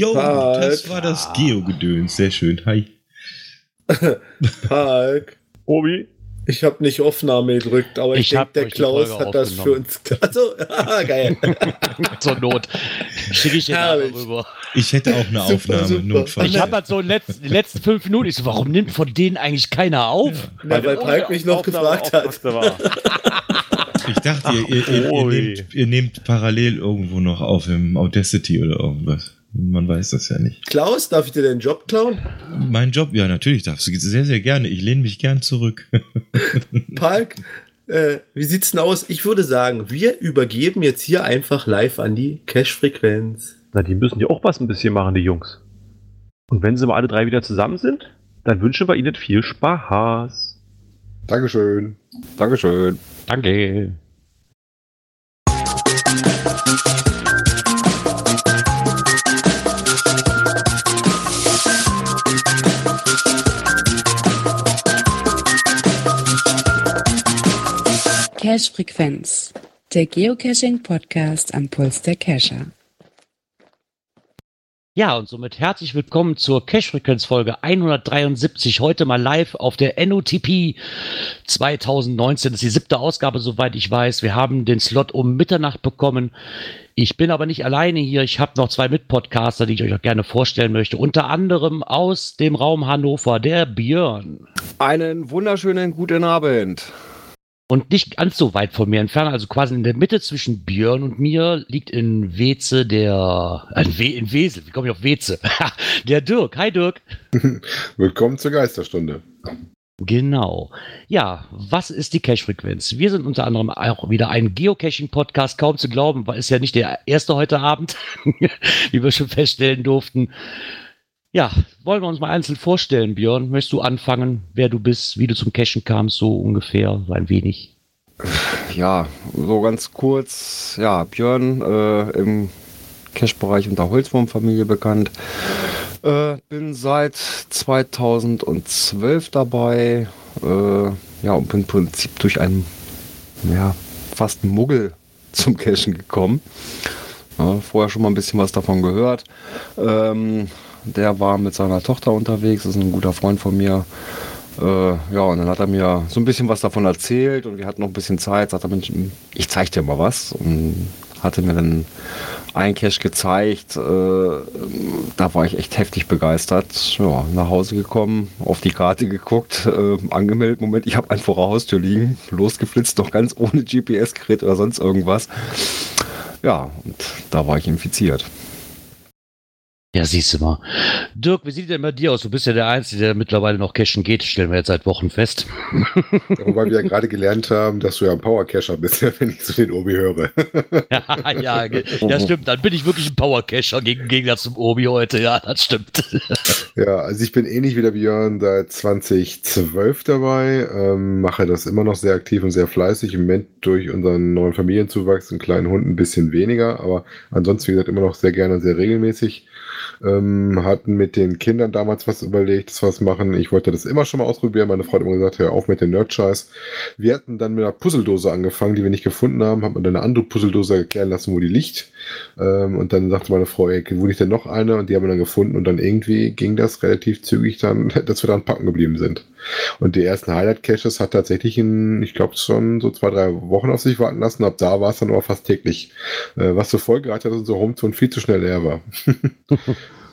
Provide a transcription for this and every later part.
Jo, das war das Geo-Gedöns. Sehr schön. Hi. Park. Obi? Ich habe nicht Aufnahme gedrückt, aber ich, Ich denke, der euch die Klaus hat das für uns. Also, ah, geil. Zur Not. Schicke ich Herrlich. rüber. Ich hätte auch eine Super, Aufnahme, super. Ich habe halt so letzt, die letzten fünf Minuten. Ich so, warum nimmt von denen eigentlich keiner auf? Na, weil Park mich noch Aufnahme gefragt hat. Ich dachte, ihr, ihr, ihr, ihr, nehmt, ihr nehmt parallel irgendwo noch auf im Audacity oder irgendwas. Man weiß das ja nicht. Klaus, darf ich dir den Job klauen? Mein Job, ja, natürlich darfst du sehr, sehr gerne. Ich lehne mich gern zurück. Park, äh, wie sieht's denn aus? Ich würde sagen, wir übergeben jetzt hier einfach live an die Cash-Frequenz. Na, die müssen ja auch was ein bisschen machen, die Jungs. Und wenn sie mal alle drei wieder zusammen sind, dann wünschen wir ihnen viel Spaß. Dankeschön. Dankeschön. Danke. Cache Frequenz, der Geocaching Podcast am Puls der Cacher. Ja, und somit herzlich willkommen zur Cash-Frequenz-Folge 173. Heute mal live auf der NOTP 2019. Das ist die siebte Ausgabe, soweit ich weiß. Wir haben den Slot um Mitternacht bekommen. Ich bin aber nicht alleine hier. Ich habe noch zwei Mitpodcaster, die ich euch auch gerne vorstellen möchte. Unter anderem aus dem Raum Hannover, der Björn. Einen wunderschönen guten Abend. Und nicht ganz so weit von mir entfernt, also quasi in der Mitte zwischen Björn und mir, liegt in Weze der, äh, in, We in Wesel, wie komme ich auf Weze? der Dirk. Hi Dirk. Willkommen zur Geisterstunde. Genau. Ja, was ist die Cache-Frequenz? Wir sind unter anderem auch wieder ein Geocaching-Podcast, kaum zu glauben, weil es ja nicht der erste heute Abend, wie wir schon feststellen durften. Ja, wollen wir uns mal einzeln vorstellen, Björn? Möchtest du anfangen, wer du bist, wie du zum Cachen kamst, so ungefähr, so ein wenig? Ja, so ganz kurz. Ja, Björn äh, im Cash-Bereich unter Holzwurmfamilie bekannt. Äh, bin seit 2012 dabei. Äh, ja, und bin im Prinzip durch einen, ja, fast Muggel zum Cashen gekommen. Ja, vorher schon mal ein bisschen was davon gehört. Ähm, der war mit seiner Tochter unterwegs, ist ein guter Freund von mir. Äh, ja, und dann hat er mir so ein bisschen was davon erzählt und wir hatten noch ein bisschen Zeit. Sagt er, Mensch, ich zeig dir mal was. Und hatte mir dann ein Cache gezeigt. Äh, da war ich echt heftig begeistert. Ja, nach Hause gekommen, auf die Karte geguckt, äh, angemeldet. Moment, ich habe einen vor der Haustür liegen, losgeflitzt, noch ganz ohne GPS-Gerät oder sonst irgendwas. Ja, und da war ich infiziert. Ja, siehst du mal. Dirk, wie sieht denn bei dir aus? Du bist ja der Einzige, der mittlerweile noch cashen geht, stellen wir jetzt seit Wochen fest. Wobei wir ja gerade gelernt haben, dass du ja ein Powercacher bist, wenn ich zu den Obi höre. ja, ja, ja, stimmt. Dann bin ich wirklich ein Powercacher gegen Gegensatz zum Obi heute. Ja, das stimmt. Ja, also ich bin ähnlich wie der Björn seit 2012 dabei, ähm, mache das immer noch sehr aktiv und sehr fleißig. Im Moment durch unseren neuen Familienzuwachs, einen kleinen Hund, ein bisschen weniger, aber ansonsten, wie gesagt, immer noch sehr gerne und sehr regelmäßig. Ähm, hatten mit den Kindern damals was überlegt, was machen. Ich wollte das immer schon mal ausprobieren. Meine Frau hat immer gesagt, hör auf mit dem Nerd-Scheiß. Wir hatten dann mit einer Puzzledose angefangen, die wir nicht gefunden haben. Hat man dann eine andere Puzzledose erklären lassen, wo die liegt. Ähm, und dann sagte meine Frau, ey, wo liegt denn noch eine? Und die haben wir dann gefunden. Und dann irgendwie ging das relativ zügig dann, dass wir dann packen geblieben sind. Und die ersten Highlight-Caches hat tatsächlich in, ich glaube, schon so zwei, drei Wochen auf sich warten lassen. Ab da war es dann aber fast täglich. Äh, was zur Folge hatte, dass unser Homezone viel zu schnell leer war.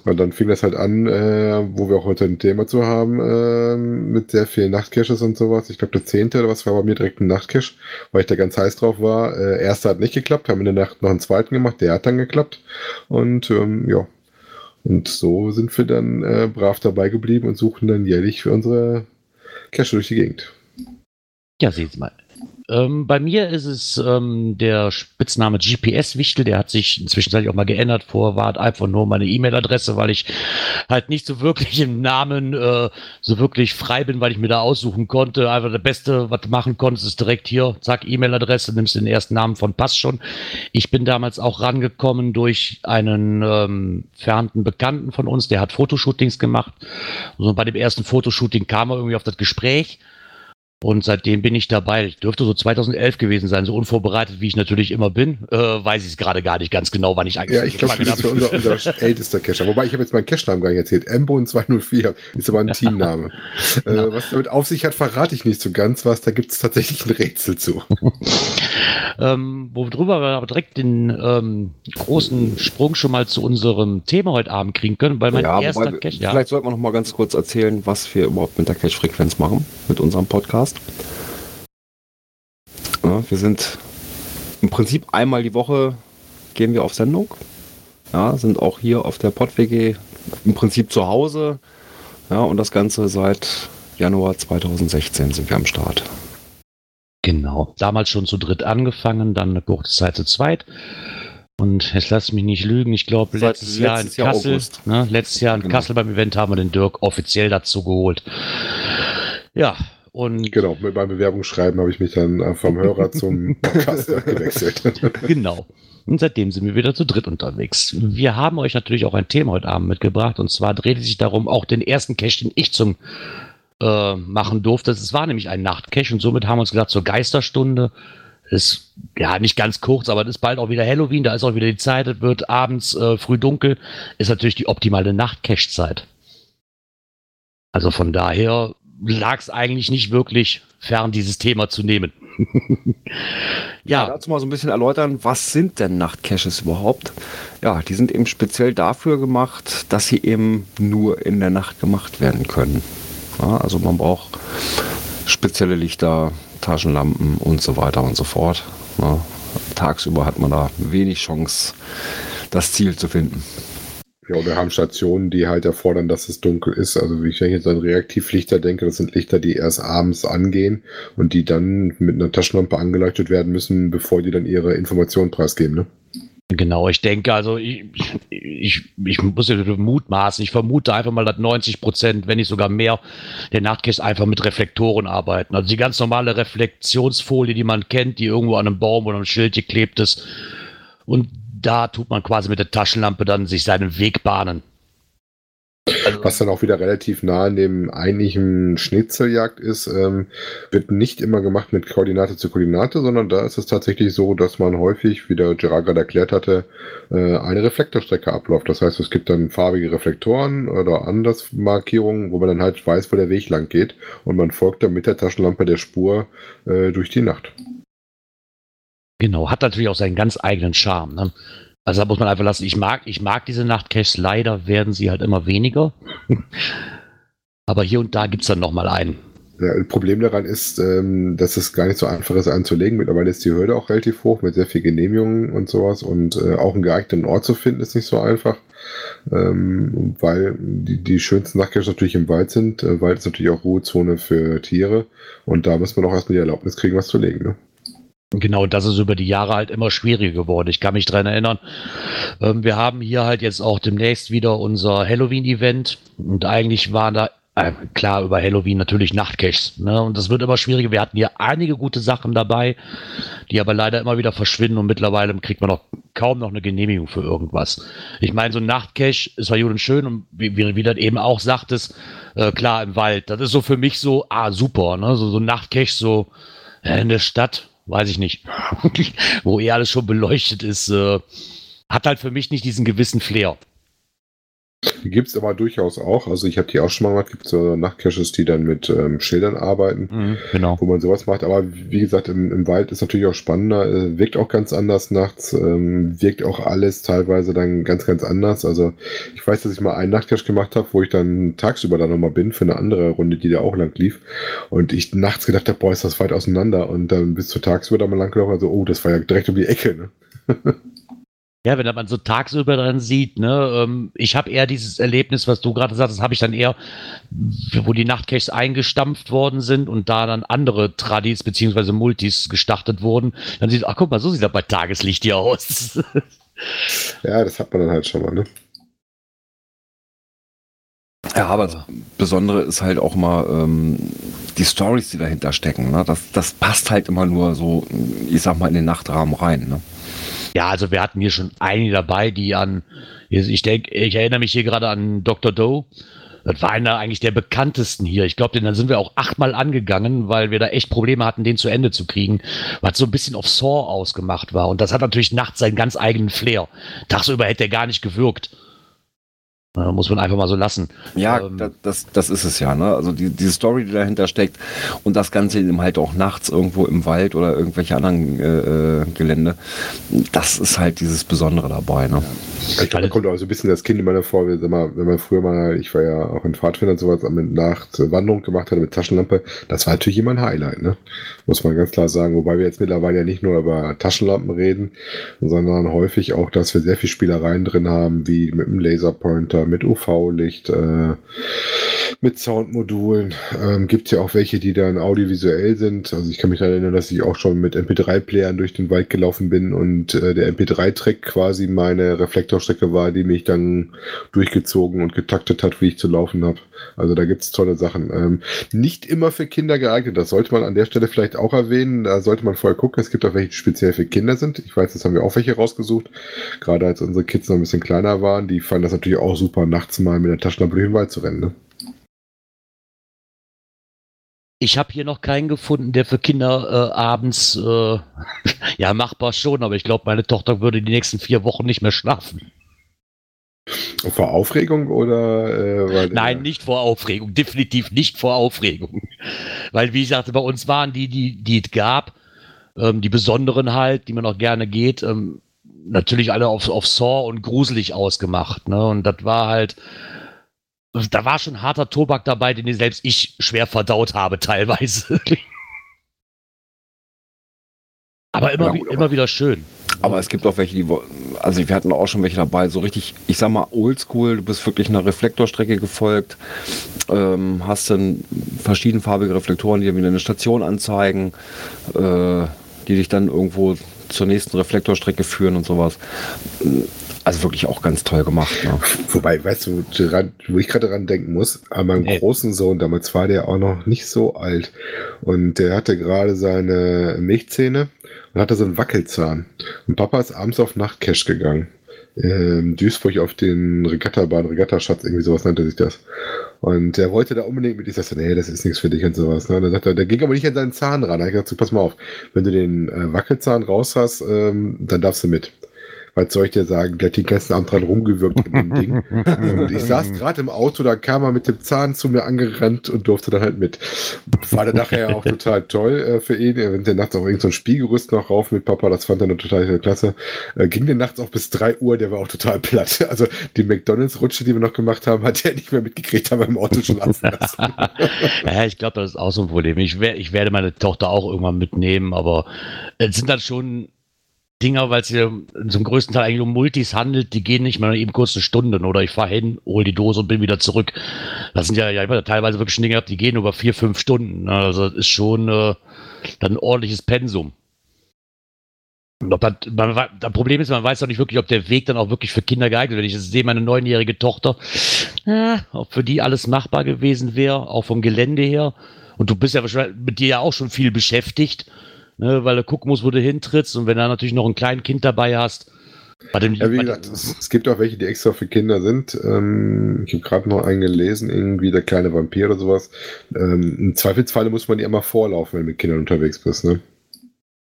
Und dann fing das halt an, äh, wo wir auch heute ein Thema zu haben, äh, mit sehr vielen Nachtcaches und sowas. Ich glaube, der zehnte oder was war bei mir direkt ein Nachtcache, weil ich da ganz heiß drauf war. Äh, erster hat nicht geklappt, haben in der Nacht noch einen zweiten gemacht, der hat dann geklappt. Und ähm, ja, und so sind wir dann äh, brav dabei geblieben und suchen dann jährlich für unsere Cache durch die Gegend. Ja, seht Sie mal. Ähm, bei mir ist es ähm, der Spitzname GPS-Wichtel, der hat sich inzwischen auch mal geändert. Vorher war halt einfach nur meine E-Mail-Adresse, weil ich halt nicht so wirklich im Namen äh, so wirklich frei bin, weil ich mir da aussuchen konnte. Einfach das Beste, was du machen konntest, ist direkt hier, zack, E-Mail-Adresse, nimmst den ersten Namen von, passt schon. Ich bin damals auch rangekommen durch einen ähm, fernten Bekannten von uns, der hat Fotoshootings gemacht. Also bei dem ersten Fotoshooting kam er irgendwie auf das Gespräch. Und seitdem bin ich dabei. Ich dürfte so 2011 gewesen sein, so unvorbereitet, wie ich natürlich immer bin. Äh, weiß ich es gerade gar nicht ganz genau, wann ich eigentlich Ja, ich glaube, das ist für unser, unser ältester Cacher. Wobei ich habe jetzt meinen Cache-Namen gar nicht erzählt. Mbon 204 ist aber ein Teamname. Äh, was damit auf sich hat, verrate ich nicht so ganz was. Da gibt es tatsächlich ein Rätsel zu. ähm, worüber wir aber direkt den ähm, großen Sprung schon mal zu unserem Thema heute Abend kriegen können, weil mein ja, erster wobei, Cache, ja, Vielleicht sollten wir noch mal ganz kurz erzählen, was wir überhaupt mit der Cache-Frequenz machen, mit unserem Podcast. Ja, wir sind im Prinzip einmal die Woche gehen wir auf Sendung. Ja, sind auch hier auf der PodWG im Prinzip zu Hause. Ja, und das Ganze seit Januar 2016 sind wir am Start. Genau. Damals schon zu dritt angefangen, dann eine kurze Zeit zu zweit. Und jetzt lass mich nicht lügen, ich glaube, Seit letztes Jahr in letztes Jahr Kassel, August. ne, letztes Jahr in Genau. Kassel beim Event haben wir den Dirk offiziell dazu geholt. Ja, und Genau, mit meinem Bewerbungsschreiben habe ich mich dann äh, vom Hörer zum Podcaster gewechselt. Genau. Und seitdem sind wir wieder zu dritt unterwegs. Wir haben euch natürlich auch ein Thema heute Abend mitgebracht. Und zwar dreht es sich darum, auch den ersten Cache, den ich zum äh, machen durfte. Es war nämlich ein Nachtcache und somit haben wir uns gesagt, zur Geisterstunde ist ja nicht ganz kurz, aber es ist bald auch wieder Halloween, da ist auch wieder die Zeit, es wird abends äh, früh dunkel, ist natürlich die optimale Nachtcache-Zeit. Also von daher lag es eigentlich nicht wirklich fern, dieses Thema zu nehmen. ja, Dazu mal so ein bisschen erläutern, was sind denn Nachtcaches überhaupt? Ja, die sind eben speziell dafür gemacht, dass sie eben nur in der Nacht gemacht werden können. Ja, also man braucht spezielle Lichter, Taschenlampen und so weiter und so fort. Ja, tagsüber hat man da wenig Chance, das Ziel zu finden. Ja, wir haben Stationen, die halt erfordern, dass es dunkel ist. Also wie ich jetzt an Reaktivlichter denke, das sind Lichter, die erst abends angehen und die dann mit einer Taschenlampe angeleuchtet werden müssen, bevor die dann ihre Informationen preisgeben. Ne? Genau, ich denke, also ich, ich, ich muss ja mutmaßen, ich vermute einfach mal, dass 90 Prozent, wenn nicht sogar mehr, der Nachtcache einfach mit Reflektoren arbeiten. Also die ganz normale Reflexionsfolie, die man kennt, die irgendwo an einem Baum oder einem Schild geklebt ist. Und da tut man quasi mit der Taschenlampe dann sich seinen Weg bahnen. Also, Was dann auch wieder relativ nah an dem eigentlichen Schnitzeljagd ist, ähm, wird nicht immer gemacht mit Koordinate zu Koordinate, sondern da ist es tatsächlich so, dass man häufig, wie der Gerard gerade erklärt hatte, äh, eine Reflektorstrecke abläuft. Das heißt, es gibt dann farbige Reflektoren oder Andersmarkierungen, wo man dann halt weiß, wo der Weg lang geht und man folgt dann mit der Taschenlampe der Spur äh, durch die Nacht. Genau, hat natürlich auch seinen ganz eigenen Charme. Ne? Also da muss man einfach lassen. Ich mag, ich mag diese Nachtcaches. Leider werden sie halt immer weniger. Aber hier und da gibt es dann nochmal einen. Ja, das Problem daran ist, ähm, dass es gar nicht so einfach ist anzulegen. Mittlerweile ist die Hürde auch relativ hoch mit sehr viel Genehmigungen und sowas und äh, auch einen geeigneten Ort zu finden ist nicht so einfach, ähm, weil die, die schönsten Nachtcaches natürlich im Wald sind. Äh, Wald ist natürlich auch Ruhezone für Tiere und da muss man auch erstmal die Erlaubnis kriegen, was zu legen. Ne? Genau, das ist über die Jahre halt immer schwieriger geworden. Ich kann mich dran erinnern. Ähm, wir haben hier halt jetzt auch demnächst wieder unser Halloween-Event und eigentlich waren da äh, klar über Halloween natürlich Nachtcaches. Ne? Und das wird immer schwieriger. Wir hatten hier einige gute Sachen dabei, die aber leider immer wieder verschwinden und mittlerweile kriegt man auch kaum noch eine Genehmigung für irgendwas. Ich meine, so ein Nachtcache ist gut und schön und wie, wie, wie du eben auch sagtest, äh, klar im Wald. Das ist so für mich so, ah, super, ne? So, so ein Nachtcache so äh, in der Stadt, weiß ich nicht, wo eh alles schon beleuchtet ist, äh, hat halt für mich nicht diesen gewissen Flair. Gibt es aber durchaus auch. Also ich habe die auch schon mal gemacht. Gibt so Nachtcaches, die dann mit ähm, Schildern arbeiten. Genau. wo man sowas macht. Aber wie gesagt, im, im Wald ist natürlich auch spannender, äh, wirkt auch ganz anders nachts, ähm, wirkt auch alles teilweise dann ganz, ganz anders. Also ich weiß, dass ich mal einen Nachtcache gemacht habe, wo ich dann tagsüber dann nochmal bin für eine andere Runde, die da auch lang lief. Und ich nachts gedacht habe, boah, ist das weit auseinander. Und dann bis zu tagsüber dann mal lang gelaufen, also, oh, das war ja direkt um die Ecke. Ne? Ja, wenn man so tagsüber dran sieht, ne, ähm, ich habe eher dieses Erlebnis, was du gerade sagst, das habe ich dann eher, wo die Nachtcaches eingestampft worden sind und da dann andere Tradis beziehungsweise Multis gestartet wurden, dann sieht, ach guck mal, so sieht das bei Tageslicht hier aus. Ja, das hat man dann halt schon mal. Ne? Ja, aber das Besondere ist halt auch mal ähm, die Stories, die dahinter stecken. Ne? Das, das passt halt immer nur so, ich sag mal, in den Nachtrahmen rein. Ne? Ja, also wir hatten hier schon einige dabei, die an, ich denke, ich erinnere mich hier gerade an Dr. Doe, Das war einer eigentlich der bekanntesten hier. Ich glaube, den dann sind wir auch achtmal angegangen, weil wir da echt Probleme hatten, den zu Ende zu kriegen, was so ein bisschen auf Saw ausgemacht war. Und das hat natürlich nachts seinen ganz eigenen Flair. Tagsüber hätte er gar nicht gewirkt. Ja, muss man einfach mal so lassen. Ja, Ähm, da- das, das ist es ja, ne? Also die, diese Story, die dahinter steckt und das Ganze eben halt auch nachts irgendwo im Wald oder irgendwelche anderen äh, äh, Gelände, das ist halt dieses Besondere dabei, ne? Ich glaube, da kommt auch so ein bisschen das Kind in meiner vor, wenn man, wenn man früher mal, ich war ja auch in Pfadfinder und sowas, mit Nacht Wanderung gemacht hatte mit Taschenlampe, das war natürlich immer ein Highlight, ne? Muss man ganz klar sagen. Wobei wir jetzt mittlerweile ja nicht nur über Taschenlampen reden, sondern häufig auch, dass wir sehr viel Spielereien drin haben, wie mit dem Laserpointer, mit UV-Licht, äh, mit Soundmodulen. Ähm, Gibt ja auch welche, die dann audiovisuell sind. Also ich kann mich daran erinnern, dass ich auch schon mit MP3-Playern durch den Wald gelaufen bin und äh, der MP3-Track quasi meine Reflektorstrecke war, die mich dann durchgezogen und getaktet hat, wie ich zu laufen habe. Also da gibt's tolle Sachen. Ähm, nicht immer für Kinder geeignet, das sollte man an der Stelle vielleicht auch erwähnen. Da sollte man vorher gucken. Es gibt auch welche, die speziell für Kinder sind. Ich weiß, das haben wir auch welche rausgesucht. Gerade als unsere Kids noch ein bisschen kleiner waren, die fanden das natürlich auch super, nachts mal mit der Taschenlampe durch den Wald zu rennen. Ne? Ich habe hier noch keinen gefunden, der für Kinder äh, abends, äh, ja, machbar schon, aber ich glaube, meine Tochter würde die nächsten vier Wochen nicht mehr schlafen. Vor Aufregung oder äh, Nein, nicht vor Aufregung, definitiv nicht vor Aufregung. Weil, wie ich sagte, bei uns waren die, die, die es gab, ähm, die besonderen halt, die man auch gerne geht, ähm, natürlich alle auf, auf Saw und gruselig ausgemacht. Ne? Und das war halt, da war schon harter Tobak dabei, den selbst ich schwer verdaut habe teilweise. Aber immer, gut, aber- immer wieder schön. Aber es gibt auch welche, die, also wir hatten auch schon welche dabei, so richtig, ich sag mal, oldschool, du bist wirklich einer Reflektorstrecke gefolgt, ähm, hast dann verschiedenfarbige Reflektoren, die dir wieder eine Station anzeigen, äh, die dich dann irgendwo zur nächsten Reflektorstrecke führen und sowas. Also wirklich auch ganz toll gemacht. Ne? Wobei, weißt du, dran- wo ich gerade dran denken muss, an meinem Nee. großen Sohn, damals war der auch noch nicht so alt. Und der hatte gerade seine Milchzähne und hatte so einen Wackelzahn. Und Papa ist abends auf Nachtcash gegangen. Ähm, Duisburg auf den Regattabahn, Regattaschatz, irgendwie sowas nannte sich das. Und der wollte da unbedingt mit. Ich sagte, nee, das ist nichts für dich und sowas. Ne? Dann sagt er, der ging aber nicht an seinen Zahn ran. Hab ich gesagt, pass mal auf, wenn du den äh, Wackelzahn raus hast, ähm, dann darfst du mit. Was soll ich dir sagen? Der hat den ganzen Abend dran rumgewirkt mit dem Ding. Und ich saß gerade im Auto, da kam er mit dem Zahn zu mir angerannt und durfte dann halt mit. War dann nachher auch total toll äh, für ihn. Er rennt nachts auch irgend so ein Spielgerüst noch rauf mit Papa, das fand er eine total klasse. Äh, ging dann nachts auch bis 3 Uhr, der war auch total platt. Also die McDonalds-Rutsche, die wir noch gemacht haben, hat er nicht mehr mitgekriegt, haben wir im Auto schon lassen lassen. Ja, ich glaube, das ist auch so ein Problem. Ich, wer, ich werde meine Tochter auch irgendwann mitnehmen, aber es sind dann schon Dinger, weil es hier zum größten Teil eigentlich um Multis handelt, die gehen nicht mal eben kurz eine Stunde oder ich fahre hin, hol die Dose und bin wieder zurück. Das sind ja, ja teilweise wirklich Dinge die gehen über vier, fünf Stunden. ne? Also das ist schon äh, dann ein ordentliches Pensum. Ob das, man, das Problem ist, man weiß doch nicht wirklich, ob der Weg dann auch wirklich für Kinder geeignet ist. Wenn ich jetzt sehe, meine neunjährige Tochter, äh, ob für die alles machbar gewesen wäre, auch vom Gelände her. Und du bist ja wahrscheinlich mit dir ja auch schon viel beschäftigt, ne, weil du gucken musst, wo du hintrittst. Und wenn du natürlich noch ein kleines Kind dabei hast, bei dem, Ja, wie gesagt, es, es gibt auch welche, die extra für Kinder sind. Ähm, ich habe gerade noch einen gelesen, irgendwie der kleine Vampir oder sowas. Ähm, Im Zweifelsfalle muss man die immer vorlaufen, wenn du mit Kindern unterwegs bist. Ne?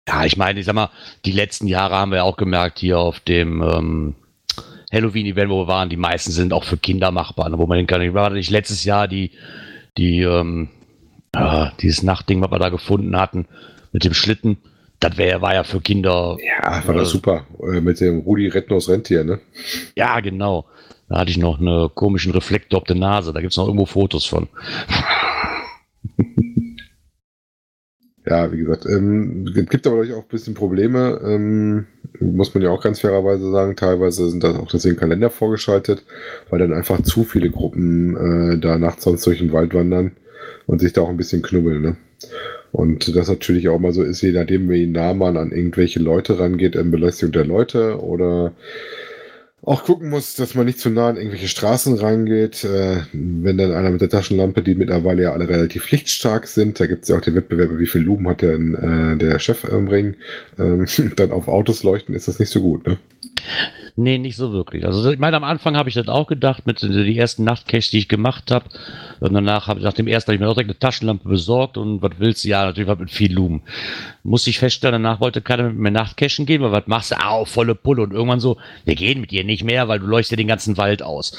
Ja, ich meine, ich sag mal, die letzten Jahre haben wir auch gemerkt, hier auf dem ähm, Halloween-Event, wo wir waren, die meisten sind auch für Kinder machbar, ne, wo man den kann. Ich war nicht letztes Jahr die, die, ähm, ja, dieses Nachtding, was wir da gefunden hatten, mit dem Schlitten. Das wär, war ja für Kinder. Ja, war das äh, super. Äh, mit dem Rudi Rettnos Rentier, ne? Ja, genau. Da hatte ich noch einen komischen Reflektor auf der Nase. Da gibt's noch irgendwo Fotos von. Ja, wie gesagt, ähm, es gibt aber natürlich auch ein bisschen Probleme, ähm, muss man ja auch ganz fairerweise sagen. Teilweise sind da auch deswegen Kalender vorgeschaltet, weil dann einfach zu viele Gruppen äh, da nachts sonst durch den Wald wandern und sich da auch ein bisschen knubbeln. Ne? Und das natürlich auch mal so ist, je nachdem, wie nah man an irgendwelche Leute rangeht, in Belästigung der Leute oder auch gucken muss, dass man nicht zu nah an irgendwelche Straßen rangeht. Äh, wenn dann einer mit der Taschenlampe, die mittlerweile ja alle relativ lichtstark sind, da gibt es ja auch den Wettbewerb, wie viel Lumen hat denn äh, der Chef im Ring, ähm, dann auf Autos leuchten, ist das nicht so gut. Ne? Nee, nicht so wirklich. Also ich meine, am Anfang habe ich das auch gedacht, mit den ersten Nachtcaches, die ich gemacht habe. Und danach habe ich nach dem ersten habe ich mir auch direkt eine Taschenlampe besorgt und was willst du? Ja, natürlich was mit viel Lumen. Muss ich feststellen, danach wollte keiner mit mir Nachtcachen gehen, weil was machst du? Au, volle Pulle. Und irgendwann so, wir gehen mit dir nicht mehr, weil du leuchtest den ganzen Wald aus.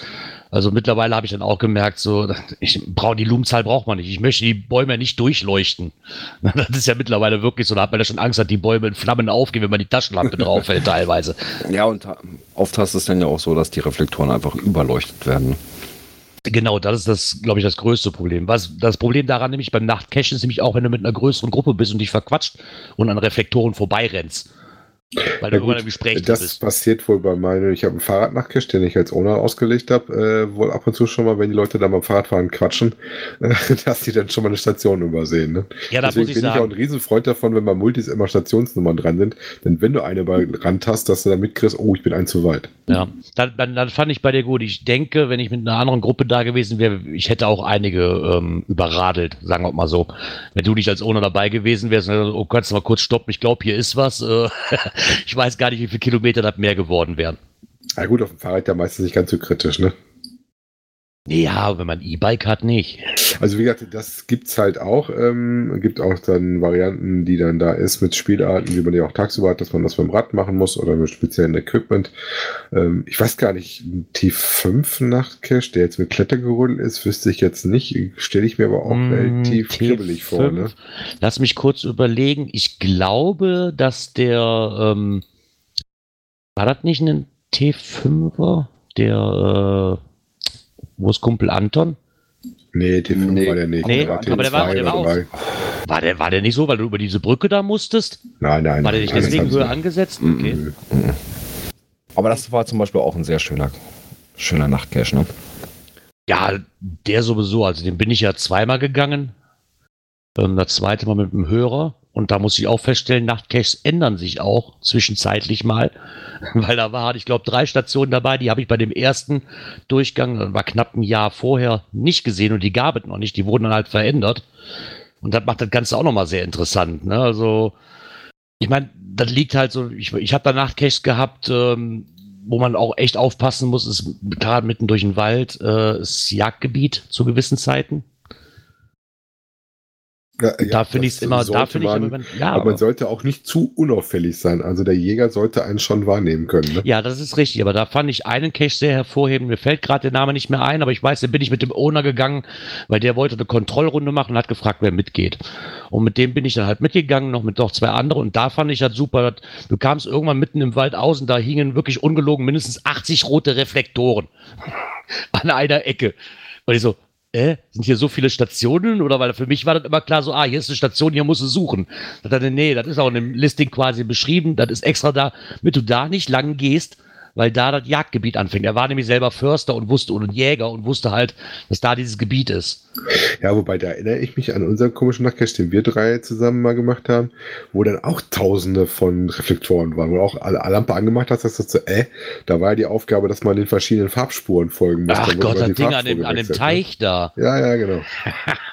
Also mittlerweile habe ich dann auch gemerkt, so, ich brauche die Lumenzahl braucht man nicht. Ich möchte die Bäume nicht durchleuchten. Das ist ja mittlerweile wirklich so, da hat man ja schon Angst, dass die Bäume in Flammen aufgehen, wenn man die Taschenlampe draufhält teilweise. Ja, und oft hast du es dann ja auch so, dass die Reflektoren einfach überleuchtet werden. Genau, das ist das, glaube ich, das größte Problem. Was das Problem daran nämlich beim Nachtcachen ist nämlich auch, wenn du mit einer größeren Gruppe bist und dich verquatscht und an Reflektoren vorbeirennst. Weil du gut, im Gespräch das bist. passiert wohl bei meinem, ich habe einen Fahrradnachtcache, den ich als Owner ausgelegt habe, äh, wohl ab und zu schon mal, wenn die Leute da beim Fahrradfahren quatschen, äh, dass die dann schon mal eine Station übersehen. Ne? Ja, da Deswegen muss ich bin ich auch ein sagen. Riesenfreund davon, wenn bei Multis immer Stationsnummern dran sind. Denn wenn du eine bei Rand hast, dass du dann mitkriegst, oh, ich bin ein zu weit. Ja, dann, dann, dann fand ich bei dir gut. Ich denke, wenn ich mit einer anderen Gruppe da gewesen wäre, ich hätte auch einige ähm, überradelt, sagen wir mal so. Wenn du nicht als Owner dabei gewesen wärst, oh, kannst du mal kurz stoppen, ich glaube, hier ist was. Äh, ich weiß gar nicht, wie viele Kilometer das mehr geworden wären. Na gut, auf dem Fahrrad ja meistens nicht ganz so kritisch, ne? Ja, wenn man E-Bike hat, nicht. Also wie gesagt, das gibt's halt auch. Ähm, gibt auch dann Varianten, die dann da ist mit Spielarten, wie man die auch tagsüber hat, dass man das mit dem Rad machen muss oder mit speziellen Equipment. Ähm, ich weiß gar nicht, ein T5 Nachtcache, der jetzt mit Klettergerüll ist, wüsste ich jetzt nicht. Stelle ich mir aber auch Mm, relativ T5. kribbelig vor. Ne? Lass mich kurz überlegen. Ich glaube, dass der, ähm, war das nicht ein T5er? Der, äh, wo ist Kumpel Anton? Nee, T5 Nee. war der nicht. Nee, Der war aber der war- T2 der war auch-. War der, war der nicht so, weil du über diese Brücke da musstest? Nein, nein. War der nicht nein, deswegen höher angesetzt? Okay. Aber das war zum Beispiel auch ein sehr schöner, schöner Nachtcache, ne? Ja, der sowieso. Also den bin ich ja zweimal gegangen. Ähm, das zweite Mal mit dem Hörer. Und da muss ich auch feststellen, Nachtcaches ändern sich auch zwischenzeitlich mal. Weil da war, ich glaube, drei Stationen dabei, die habe ich bei dem ersten Durchgang, das war knapp ein Jahr vorher, nicht gesehen und die gab es noch nicht. Die wurden dann halt verändert. Und das macht das Ganze auch nochmal sehr interessant. Ne? Also, ich meine, das liegt halt so, ich, ich habe da Nachtcaches gehabt, ähm, wo man auch echt aufpassen muss, ist gerade mitten durch den Wald, äh, ist Jagdgebiet zu gewissen Zeiten. Ja, ja, da finde ich es immer, da finde ich, man, aber wenn, ja, aber man aber, sollte auch nicht zu unauffällig sein. Also der Jäger sollte einen schon wahrnehmen können. Ne? ja, das ist richtig, aber da fand ich einen Cache sehr hervorhebend. Mir fällt gerade der Name nicht mehr ein, aber ich weiß, den bin ich mit dem Owner gegangen, weil der wollte eine Kontrollrunde machen und hat gefragt, wer mitgeht. Und mit dem bin ich dann halt mitgegangen, noch mit noch zwei anderen. Und da fand ich das super. dass- Du kamst irgendwann mitten im Wald aus und da hingen wirklich ungelogen mindestens 80 rote Reflektoren an einer Ecke. Und ich so, äh, sind hier so viele Stationen? Oder weil für mich war das immer klar so, ah, hier ist eine Station, hier musst du suchen. Da dachte, nee, das ist auch in dem Listing quasi beschrieben, das ist extra da, damit du da nicht lang gehst, weil da das Jagdgebiet anfängt. Er war nämlich selber Förster und wusste und Jäger und wusste halt, dass da dieses Gebiet ist. Ja, wobei da erinnere ich mich an unseren komischen Nachtcache, den wir drei zusammen mal gemacht haben, wo dann auch tausende von Reflektoren waren, wo auch alle Lampe angemacht hast, dass du so, äh, da war ja die Aufgabe, dass man den verschiedenen Farbspuren folgen muss. Ach Gott, das Ding an dem, an dem gewechselt, Teich da. Ne? Ja, ja, genau.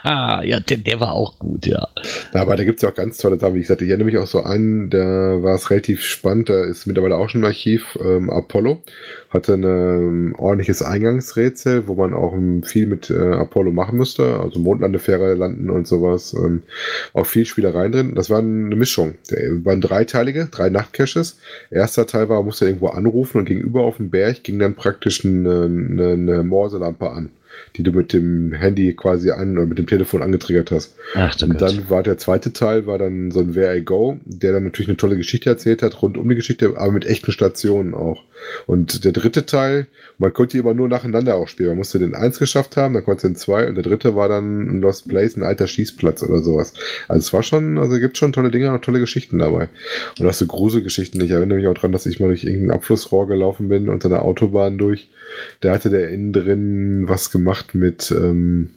Ja, der, der war auch gut, ja. Ja, aber da gibt es ja auch ganz tolle Sachen. Wie gesagt, ich erinnere mich auch so an, da war es relativ spannend, da ist mittlerweile auch schon ein Archiv, ähm, Apollo, hatte ein ähm, ordentliches Eingangsrätsel, wo man auch ähm, viel mit äh, Apollo machen musste, also Mondlandefähre landen und sowas, ähm, auch viel Spielereien drin. Das war eine Mischung. Der, waren dreiteilige, drei Nachtcaches. Erster Teil war, musste irgendwo anrufen und gegenüber auf dem Berg ging dann praktisch eine, eine, eine Morselampe an, die du mit dem Handy quasi an oder mit dem Telefon angetriggert hast. Ach du Und Gott. dann war der zweite Teil, war dann so ein Where I Go, der dann natürlich eine tolle Geschichte erzählt hat, rund um die Geschichte, aber mit echten Stationen auch. Und der dritte Teil, man konnte die immer nur nacheinander auch spielen. Man musste den eins geschafft haben, dann konnte den zwei und der dritte war dann ein Lost Place, ein alter Schießplatz oder sowas. Also es war schon, also gibt schon tolle Dinge und tolle Geschichten dabei. Und auch so Gruselgeschichten. Ich erinnere mich auch dran, dass ich mal durch irgendein Abflussrohr gelaufen bin, unter einer Autobahn durch. Da hatte der innen drin was gemacht mit, ähm,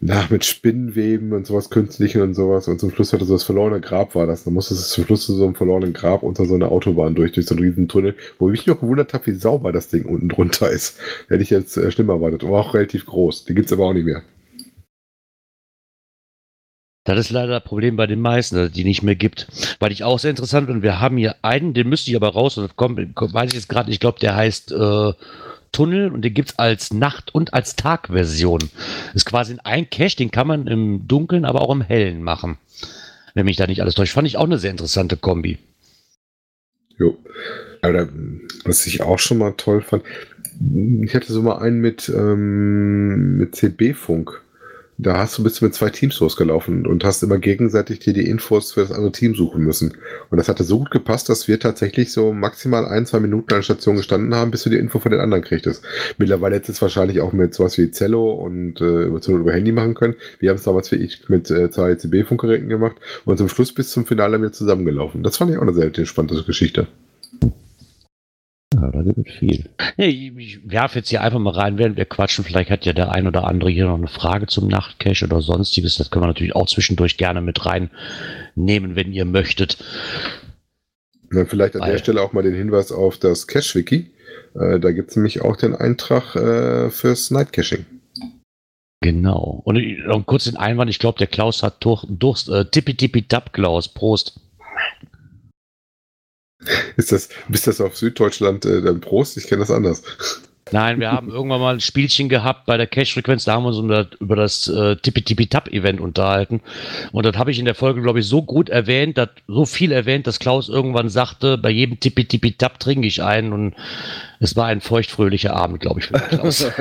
na, mit Spinnenweben und sowas künstlichen und sowas. Und zum Schluss hatte so das verlorene Grab war das. Dann musste es zum Schluss zu so einem verlorenen Grab unter so einer Autobahn durch, durch so einen riesen Tunnel, wo ich mich noch gewundert habe, wie sauber das Ding unten drunter ist. Hätte ich jetzt äh, schlimmer erwartet. War auch relativ groß. Die gibt's aber auch nicht mehr. Das ist leider das Problem bei den meisten, dass es die nicht mehr gibt. Weil ich auch sehr interessant und wir haben hier einen, den müsste ich aber raus und kommt, weiß ich jetzt gerade ich glaube, der heißt äh, Tunnel und den gibt es als Nacht- und als Tag-Version. Ist quasi ein Cache, den kann man im Dunkeln, aber auch im Hellen machen. Wenn mich da nicht alles täuscht. Fand ich auch eine sehr interessante Kombi. Jo. Aber was ich auch schon mal toll fand, ich hatte so mal einen mit, ähm, mit CB-Funk. Da hast du bist du mit zwei Teams losgelaufen und hast immer gegenseitig dir die Infos für das andere Team suchen müssen. Und das hatte so gut gepasst, dass wir tatsächlich so maximal ein, zwei Minuten an der Station gestanden haben, bis du die Info von den anderen kriegtest. Mittlerweile hättest du es wahrscheinlich auch mit sowas wie Zello und äh, über, Handy machen können. Wir haben es damals wie ich mit äh, zwei CB-Funkgeräten gemacht und zum Schluss bis zum Finale wieder zusammengelaufen. Das fand ich auch eine sehr spannende Geschichte. Ja, da gibt es viel. Nee, ich werfe jetzt hier einfach mal rein, während wir quatschen. Vielleicht hat ja der ein oder andere hier noch eine Frage zum Nachtcache oder sonstiges. Das können wir natürlich auch zwischendurch gerne mit reinnehmen, wenn ihr möchtet. Ja, vielleicht an Weil- der Stelle auch mal den Hinweis auf das Cache-Wiki. Äh, da gibt es nämlich auch den Eintrag äh, fürs Night-Caching. Genau. Und ich- noch kurz den Einwand, ich glaube, der Klaus hat durch, Durst. Äh, tippi tippi tap, Klaus. Prost. Ist das, bist das auf Süddeutschland äh, dein Prost? Ich kenne das anders. Nein, wir haben irgendwann mal ein Spielchen gehabt bei der Cache-Frequenz, da haben wir uns über, über das äh, Tippi-Tippi-Tap-Event unterhalten. Und das habe ich in der Folge, glaube ich, so gut erwähnt, dass, so viel erwähnt, dass Klaus irgendwann sagte, bei jedem Tippi-Tippi-Tap trinke ich einen. Und es war ein feuchtfröhlicher Abend, glaube ich, für den Klaus. Ja,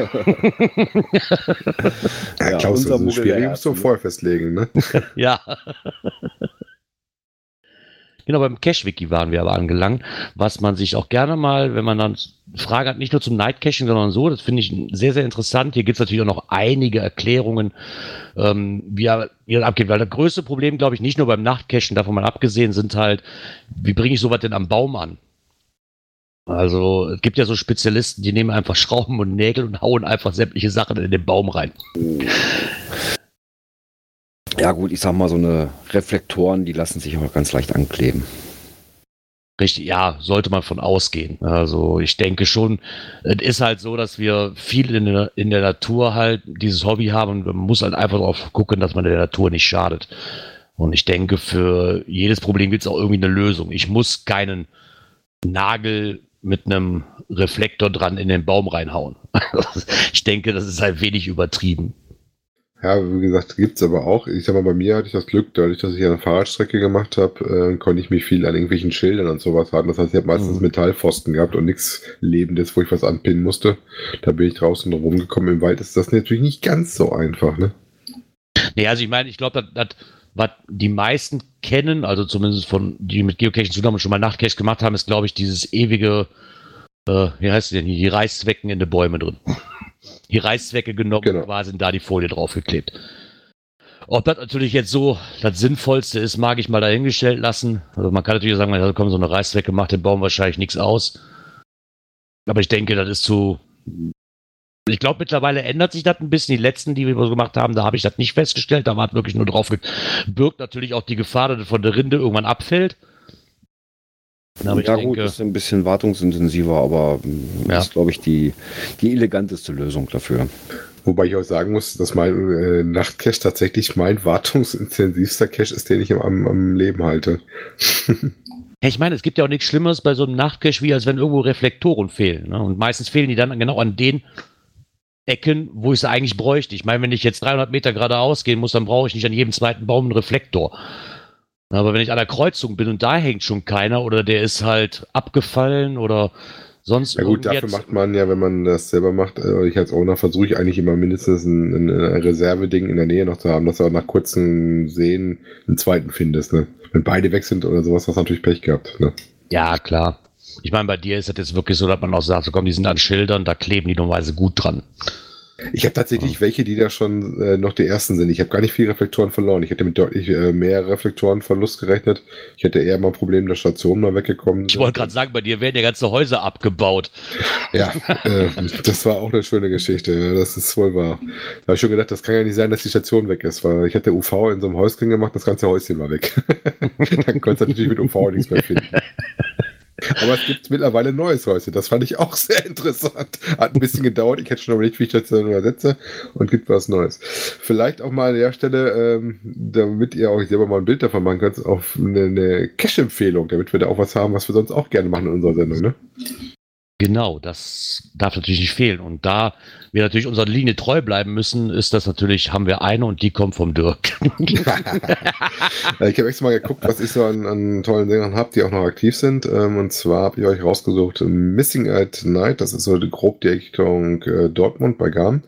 Ja, Klaus, unser also Muggel schwierig der musst du vorher festlegen, ne? ja. Genau, beim Cache-Wiki waren wir aber angelangt, was man sich auch gerne mal, wenn man dann Fragen hat, nicht nur zum Night-Caching, sondern so, das finde ich sehr, sehr interessant. Hier gibt es natürlich auch noch einige Erklärungen, ähm, wie, er, abgeht, weil das größte Problem, glaube ich, nicht nur beim Nachtcachen, davon mal abgesehen, sind halt, wie bringe ich sowas denn am Baum an? Also, es gibt ja so Spezialisten, die nehmen einfach Schrauben und Nägel und hauen einfach sämtliche Sachen in den Baum rein. Ja gut, ich sag mal, so eine Reflektoren, die lassen sich auch ganz leicht ankleben. Richtig, ja, sollte man von ausgehen. Also ich denke schon, es ist halt so, dass wir viel in der, in der Natur halt dieses Hobby haben und man muss halt einfach darauf gucken, dass man der Natur nicht schadet. Und ich denke, für jedes Problem gibt es auch irgendwie eine Lösung. Ich muss keinen Nagel mit einem Reflektor dran in den Baum reinhauen. ich denke, das ist halt wenig übertrieben. Ja, wie gesagt, gibt's aber auch. Ich sag mal, bei mir hatte ich das Glück, dadurch, dass ich eine Fahrradstrecke gemacht habe, äh, konnte ich mich viel an irgendwelchen Schildern und sowas halten. Das heißt, ich habe meistens Mhm. Metallpfosten gehabt und nichts Lebendes, wo ich was anpinnen musste. Da bin ich draußen rumgekommen. Im Wald ist das natürlich nicht ganz so einfach, ne? Nee, also ich meine, ich glaube, das, das, was die meisten kennen, also zumindest von, die mit Geocaching zu tun haben und schon mal Nachtcache gemacht haben, ist, glaube ich, dieses ewige, äh, wie heißt es denn hier, die Reißzwecken in den Bäumen drin. Die Reißzwecke genommen Genau. und quasi da die Folie draufgeklebt. Ob das natürlich jetzt so das Sinnvollste ist, mag ich mal dahingestellt lassen. Also man kann natürlich sagen, also komm, so eine Reißzwecke macht dem Baum wahrscheinlich nichts aus. Aber ich denke, das ist zu. Ich glaube, mittlerweile ändert sich das ein bisschen. Die letzten, die wir so gemacht haben, da habe ich das nicht festgestellt. Da war es wirklich nur drauf. Birgt natürlich auch die Gefahr, dass von der Rinde irgendwann abfällt. Aber ja denke, gut, ist ein bisschen wartungsintensiver, aber mm, Ja. ist, glaube ich, die, die eleganteste Lösung dafür. Wobei ich auch sagen muss, dass mein äh, Nachtcache tatsächlich mein wartungsintensivster Cache ist, den ich am, am Leben halte. Ich meine, es gibt ja auch nichts Schlimmeres bei so einem Nachtcache, wie als wenn irgendwo Reflektoren fehlen. Ne? Und meistens fehlen die dann genau an den Ecken, wo ich sie eigentlich bräuchte. Ich meine, wenn ich jetzt 300 Meter geradeaus gehen muss, dann brauche ich nicht an jedem zweiten Baum einen Reflektor. Aber wenn ich an der Kreuzung bin und da hängt schon keiner oder der ist halt abgefallen oder sonst Ja gut, dafür macht man ja, wenn man das selber macht, äh, ich als Owner versuche ich eigentlich immer mindestens ein, ein, ein Reserveding in der Nähe noch zu haben, dass du auch nach kurzen Seen einen zweiten findest. Ne? Wenn beide weg sind oder sowas, hast du natürlich Pech gehabt. Ne? Ja, klar. Ich meine, bei dir ist das jetzt wirklich so, dass man auch sagt, so komm, die sind an Schildern, da kleben die normalerweise gut dran. Ich habe tatsächlich welche, die da schon äh, noch die ersten sind. Ich habe gar nicht viel Reflektoren verloren. Ich hätte mit deutlich äh, mehr Reflektorenverlust gerechnet. Ich hätte eher mal ein Problem, dass Stationen mal weggekommen Ich wollte gerade sagen, bei dir werden ja ganze Häuser abgebaut. Ja, äh, das war auch eine schöne Geschichte. Das ist wohl wahr. Da habe ich schon gedacht, das kann ja nicht sein, dass die Station weg ist, weil ich hatte UV in so einem Häuschen gemacht, das ganze Häuschen war weg. Dann konntest du natürlich mit UV nichts mehr finden. Aber es gibt mittlerweile Neues heute. Das fand ich auch sehr interessant. Hat ein bisschen gedauert. Ich hätte schon überlegt, wie ich das dann übersetze und gibt was Neues. Vielleicht auch mal an der Stelle, ähm, damit ihr euch selber mal ein Bild davon machen könnt, auf eine, eine Cash-Empfehlung, damit wir da auch was haben, was wir sonst auch gerne machen in unserer Sendung. Ne? Genau, das darf natürlich nicht fehlen. Und da wir natürlich unserer Linie treu bleiben müssen, ist das natürlich, haben wir eine und die kommt vom Dirk. Ich habe extra mal geguckt, was ich so an, an tollen Sängern habe, die auch noch aktiv sind. Ähm, und zwar habe ich euch rausgesucht Missing at Night, das ist so grob die Richtung äh, Dortmund bei Garm.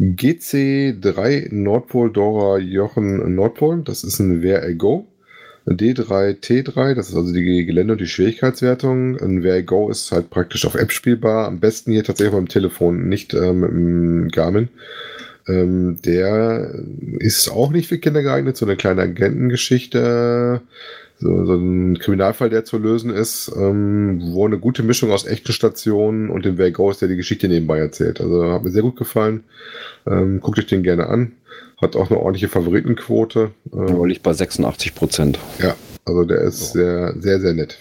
GC3 Nordpol Dora Jochen Nordpol, das ist ein Where I Go. D3 T3, das ist also die Gelände- und die Schwierigkeitswertung. Ein Where Go ist halt praktisch auf App spielbar. Am besten hier tatsächlich beim Telefon, nicht äh, mit dem Garmin. Ähm, der ist auch nicht für Kinder geeignet, so eine kleine Agentengeschichte, so, so ein Kriminalfall, der zu lösen ist, ähm, wo eine gute Mischung aus echten Stationen und dem Where Go ist, der die Geschichte nebenbei erzählt. Also hat mir sehr gut gefallen. Ähm, guckt euch den gerne an. Hat auch eine ordentliche Favoritenquote. Ähm, liegt bei 86 Prozent. ja, also der ist sehr, sehr, sehr nett.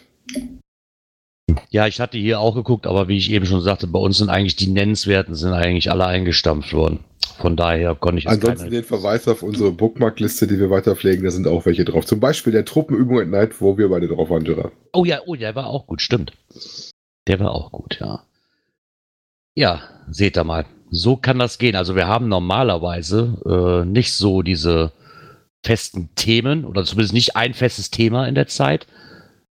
ja, ich hatte hier auch geguckt, aber wie ich eben schon sagte, bei uns sind eigentlich die Nennenswerten sind eigentlich alle eingestampft worden. Von daher konnte ich Ansonsten keine, den Verweis auf unsere Bookmarkliste, die wir weiter pflegen, da sind auch welche drauf. Zum Beispiel der Truppenübung at Night, wo wir beide drauf waren, Gerard. Oh ja, oh, der war auch gut, stimmt. Der war auch gut, ja. Ja, seht ihr mal. So kann das gehen. Also wir haben normalerweise äh, nicht so diese festen Themen oder zumindest nicht ein festes Thema in der Zeit.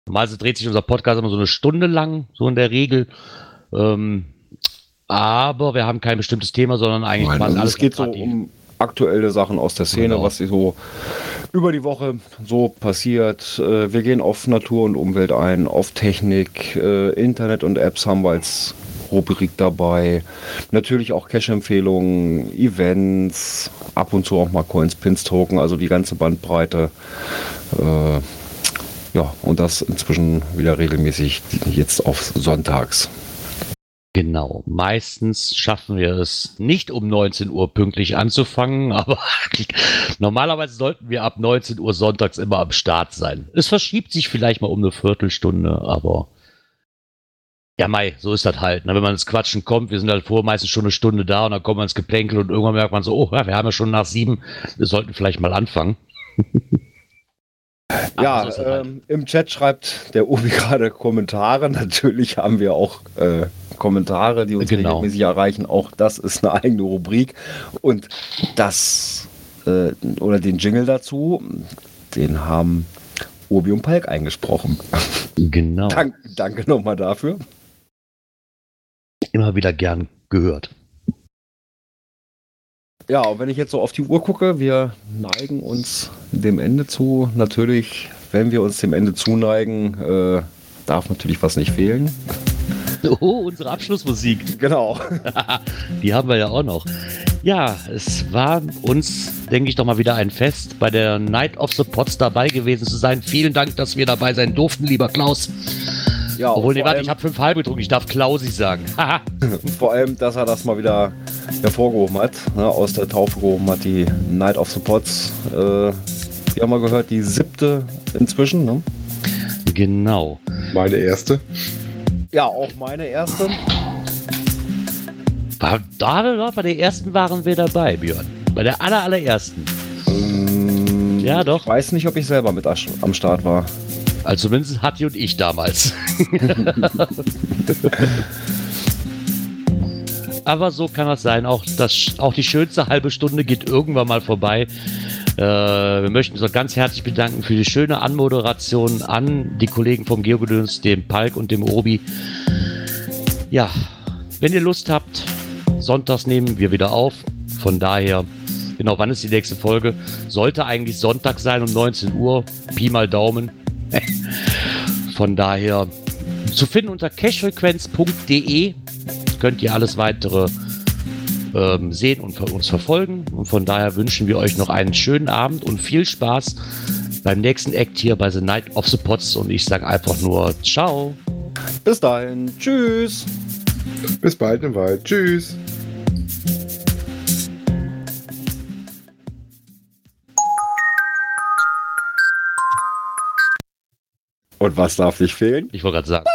Normalerweise dreht sich unser Podcast immer so eine Stunde lang, so in der Regel. Ähm, aber wir haben kein bestimmtes Thema, sondern eigentlich Nein, also alles es geht so um aktuelle Sachen aus der Szene, Genau. was so über die Woche so passiert. Äh, Wir gehen auf Natur und Umwelt ein, auf Technik, äh, Internet und Apps haben wir als Rubrik dabei. Natürlich auch Cash-Empfehlungen, Events, ab und zu auch mal Coins, Pins, Token, also die ganze Bandbreite. Äh, Ja, und das inzwischen wieder regelmäßig jetzt auf Sonntags. Genau. Meistens schaffen wir es nicht um 19 Uhr pünktlich anzufangen, aber normalerweise sollten wir ab 19 Uhr sonntags immer am Start sein. Es verschiebt sich vielleicht mal um eine Viertelstunde, aber ja, Mai, so ist das halt. Ne? Wenn man ins Quatschen kommt, wir sind halt vor meistens schon eine Stunde da und dann kommt man ins Geplänkel und irgendwann merkt man so, oh, ja, wir haben ja schon nach sieben, wir sollten vielleicht mal anfangen. Ja, so halt. ähm, im Chat schreibt der Obi gerade Kommentare. Natürlich haben wir auch äh, Kommentare, die uns Genau. regelmäßig erreichen. Auch das ist eine eigene Rubrik. Und das äh, oder den Jingle dazu, den haben Obi und Palk eingesprochen. Genau. Dank, danke nochmal dafür. Immer wieder gern gehört. Ja, und wenn ich jetzt so auf die Uhr gucke, wir neigen uns dem Ende zu. Natürlich, wenn wir uns dem Ende zuneigen, äh, darf natürlich was nicht fehlen. Oh, unsere Abschlussmusik. Genau. Die haben wir ja auch noch. Ja, es war uns, denke ich, doch mal wieder ein Fest, bei der Night of the Pots dabei gewesen zu sein. Vielen Dank, dass wir dabei sein durften, lieber Klaus. Ja, Obwohl, nee, warte, ich habe fünf halbe getrunken. Ich darf Klausi sagen. Vor allem, dass er das mal wieder hervorgehoben hat, ne, aus der Taufe gehoben hat, die Night of the Pots. Äh, wir haben mal gehört, die siebte inzwischen. Ne? genau. Meine erste. Ja, auch meine erste. War, da, da, bei der ersten waren wir dabei, Björn. Bei der aller, allerersten. Mm, Ja, doch. Ich weiß nicht, ob ich selber mit am Start war. Also zumindest Hatti und ich damals. Aber so kann das sein. Auch, das, auch die schönste halbe Stunde geht irgendwann mal vorbei. Äh, wir möchten uns auch ganz herzlich bedanken für die schöne Anmoderation an die Kollegen vom Geogedöns, dem Palk und dem Obi. Ja, wenn ihr Lust habt, sonntags nehmen wir wieder auf. Von daher, genau, wann ist die nächste Folge? Sollte eigentlich Sonntag sein um 19 Uhr. Pi mal Daumen. Von daher zu finden unter cashfrequenz.de könnt ihr alles weitere ähm, sehen und uns verfolgen. Und von daher wünschen wir euch noch einen schönen Abend und viel Spaß beim nächsten Act hier bei The Night of the Pots. Und ich sage einfach nur Ciao. Bis dahin. Tschüss. Bis bald im Wald. Tschüss. Und was darf nicht fehlen? Ich wollte gerade sagen.